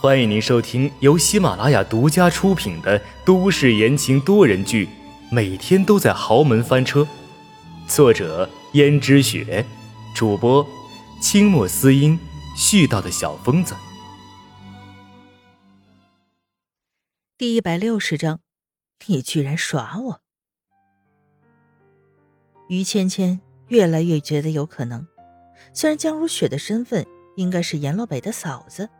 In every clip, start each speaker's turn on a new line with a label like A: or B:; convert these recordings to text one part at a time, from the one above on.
A: 欢迎您收听由喜马拉雅独家出品的都市言情多人剧《每天都在豪门翻车》，作者：胭脂雪，主播：清墨思音，絮叨的小疯子。
B: 第一百六十章，你居然耍我！于芊芊越来越觉得有可能，虽然江如雪的身份应该是阎罗北的嫂子。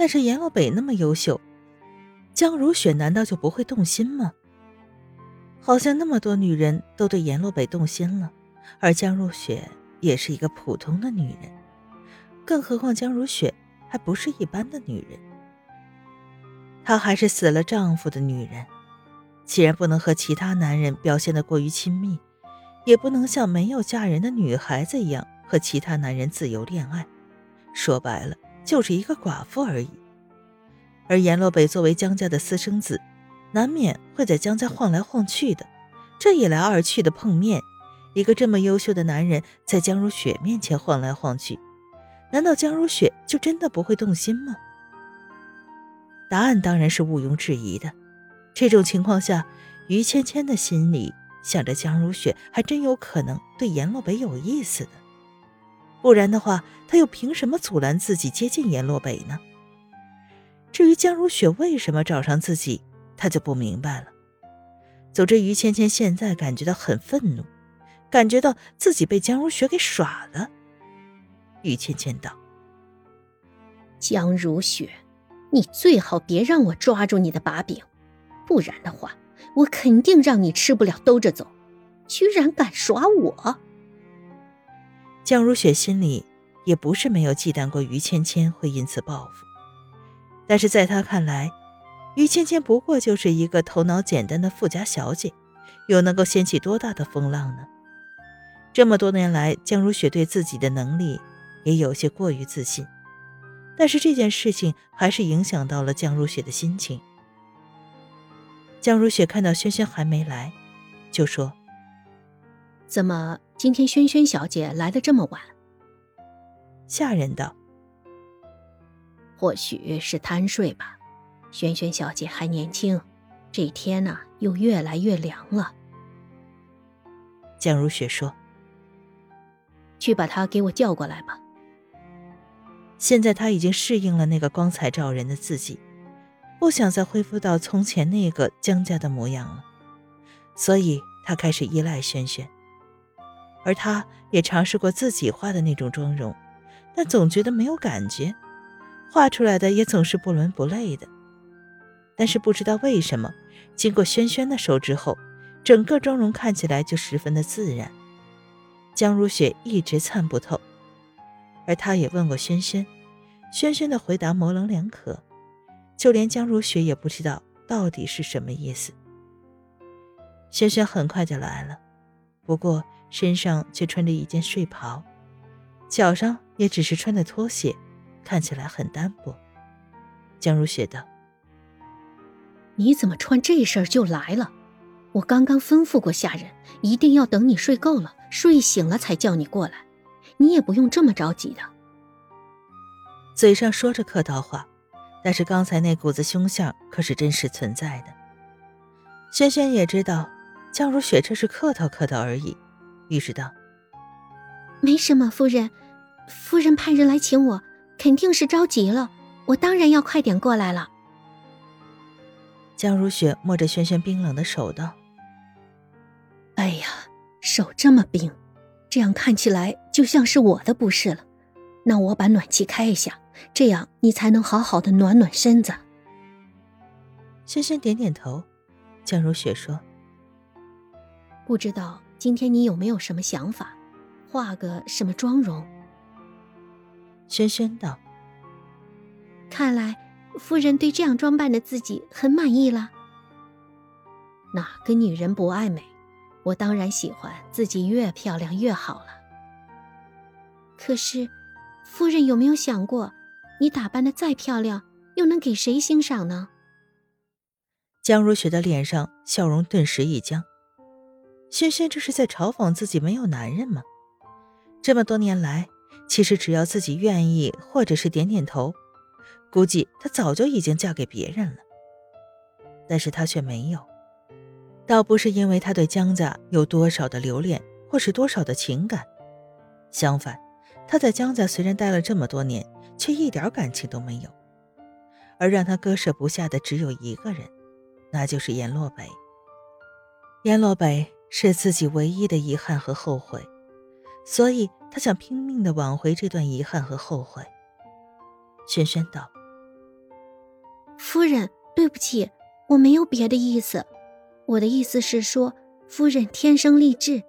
B: 但是阎罗北那么优秀，江如雪难道就不会动心吗？好像那么多女人都对阎罗北动心了，而江如雪也是一个普通的女人，更何况江如雪还不是一般的女人，她还是死了丈夫的女人，既然不能和其他男人表现得过于亲密，也不能像没有嫁人的女孩子一样和其他男人自由恋爱，说白了。就是一个寡妇而已，而阎洛北作为江家的私生子，难免会在江家晃来晃去的。这一来二去的碰面，一个这么优秀的男人在江如雪面前晃来晃去，难道江如雪就真的不会动心吗？答案当然是毋庸置疑的。这种情况下，于芊芊的心里想着江如雪还真有可能对阎洛北有意思的。不然的话，他又凭什么阻拦自己接近阎洛北呢？至于江如雪为什么找上自己，他就不明白了。总之，于芊芊现在感觉到很愤怒，感觉到自己被江如雪给耍了。于芊芊道：“
C: 江如雪，你最好别让我抓住你的把柄，不然的话，我肯定让你吃不了兜着走。居然敢耍我！”
B: 江如雪心里也不是没有忌惮过于芊芊会因此报复，但是在她看来，于芊芊不过就是一个头脑简单的富家小姐，又能够掀起多大的风浪呢？这么多年来，江如雪对自己的能力也有些过于自信，但是这件事情还是影响到了江如雪的心情。江如雪看到轩轩还没来，就说：“
C: 怎么？”今天萱萱小姐来的这么晚，
B: 下人道：“
C: 或许是贪睡吧。萱萱小姐还年轻，这天呢又越来越凉了。”
B: 江如雪说：“
C: 去把她给我叫过来吧。”
B: 现在她已经适应了那个光彩照人的自己，不想再恢复到从前那个江家的模样了，所以她开始依赖萱萱。而他也尝试过自己画的那种妆容，但总觉得没有感觉，画出来的也总是不伦不类的。但是不知道为什么，经过轩轩的手之后，整个妆容看起来就十分的自然。江如雪一直参不透，而他也问过轩轩，轩轩的回答模棱两可，就连江如雪也不知道到底是什么意思。轩轩很快就来了，不过。身上却穿着一件睡袍，脚上也只是穿的拖鞋，看起来很单薄。江如雪道：“
C: 你怎么穿这身就来了？我刚刚吩咐过下人，一定要等你睡够了、睡醒了才叫你过来。你也不用这么着急的。”
B: 嘴上说着客套话，但是刚才那股子凶相可是真实存在的。轩轩也知道，江如雪这是客套客套而已。于是道：“
C: 没什么，夫人，夫人派人来请我，肯定是着急了。我当然要快点过来了。”
B: 江如雪摸着轩轩冰冷的手道：“
C: 哎呀，手这么冰，这样看起来就像是我的不是了。那我把暖气开一下，这样你才能好好的暖暖身子。”
B: 轩轩点点头。江如雪说：“
C: 不知道。”今天你有没有什么想法？画个什么妆容？
B: 轩轩道：“
C: 看来夫人对这样装扮的自己很满意了。哪个女人不爱美？我当然喜欢自己越漂亮越好了。可是，夫人有没有想过，你打扮的再漂亮，又能给谁欣赏呢？”
B: 江如雪的脸上笑容顿时一僵。轩轩这是在嘲讽自己没有男人吗？这么多年来，其实只要自己愿意，或者是点点头，估计她早就已经嫁给别人了。但是她却没有，倒不是因为她对江家有多少的留恋，或是多少的情感，相反，她在江家虽然待了这么多年，却一点感情都没有。而让她割舍不下的只有一个人，那就是阎洛北。阎洛北是自己唯一的遗憾和后悔，所以他想拼命的挽回这段遗憾和后悔。轩轩道：“
C: 夫人，对不起，我没有别的意思。我的意思是说，夫人天生丽质，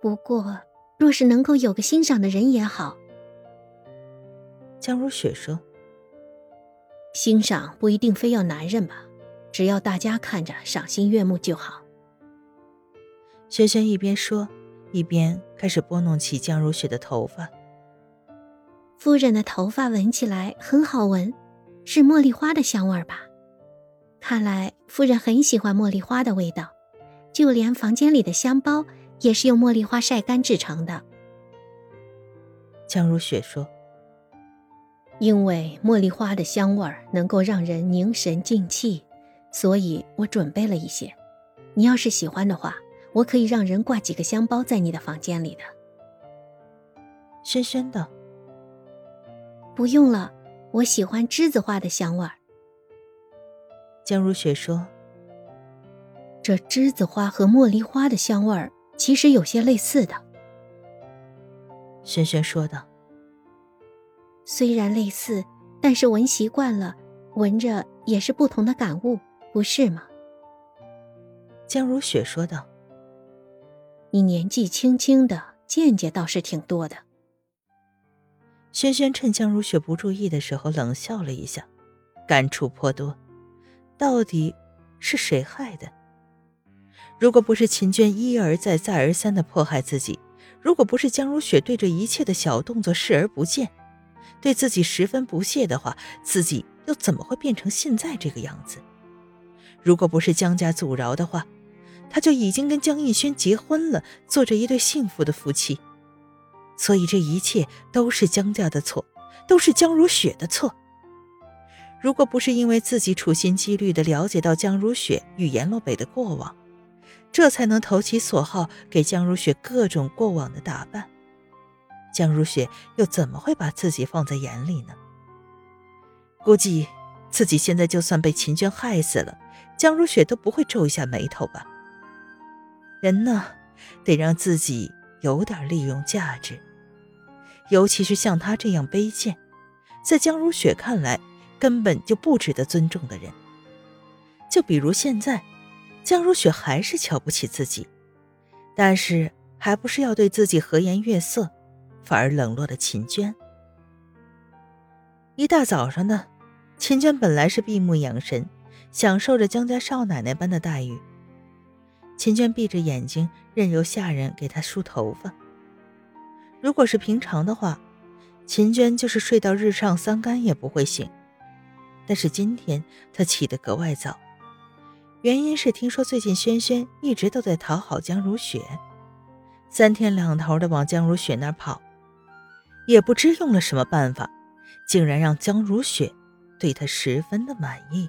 C: 不过若是能够有个欣赏的人也好。”
B: 江如雪说：“
C: 欣赏不一定非要男人吧，只要大家看着赏心悦目就好。”
B: 轩轩一边说，一边开始拨弄起江如雪的头发。
C: 夫人的头发闻起来很好闻，是茉莉花的香味吧？看来夫人很喜欢茉莉花的味道，就连房间里的香包也是用茉莉花晒干制成的。
B: 江如雪说：“
C: 因为茉莉花的香味能够让人凝神静气，所以我准备了一些。你要是喜欢的话，我可以让人挂几个香包在你的房间里的。”
B: 轩轩的。
C: 不用了，我喜欢栀子花的香味儿。
B: 江如雪说：“
C: 这栀子花和茉莉花的香味儿其实有些类似的。”
B: 轩轩说道：“
C: 虽然类似，但是闻习惯了，闻着也是不同的感悟，不是吗？”
B: 江如雪说道：“
C: 你年纪轻轻的，见解倒是挺多的。”
B: 轩轩趁江如雪不注意的时候冷笑了一下，感触颇多。到底是谁害的？如果不是秦娟一而再、再而三的迫害自己，如果不是江如雪对这一切的小动作视而不见，对自己十分不屑的话，自己又怎么会变成现在这个样子？如果不是江家阻挠的话，他就已经跟江逸轩结婚了，做着一对幸福的夫妻。所以这一切都是江家的错，都是江如雪的错。如果不是因为自己处心积虑地了解到江如雪与阎洛北的过往，这才能投其所好给江如雪各种过往的打扮，江如雪又怎么会把自己放在眼里呢？估计自己现在就算被秦娟害死了，江如雪都不会皱一下眉头吧。人呢，得让自己。有点利用价值，尤其是像他这样卑贱，在江如雪看来根本就不值得尊重的人。就比如现在，江如雪还是瞧不起自己，但是还不是要对自己和颜悦色，反而冷落了秦娟。一大早上呢，秦娟本来是闭目养神，享受着江家少奶奶般的待遇。秦娟闭着眼睛，任由下人给她梳头发。如果是平常的话，秦娟就是睡到日上三竿也不会醒。但是今天她起得格外早，原因是听说最近轩轩一直都在讨好江如雪，三天两头的往江如雪那儿跑，也不知用了什么办法，竟然让江如雪对他十分的满意。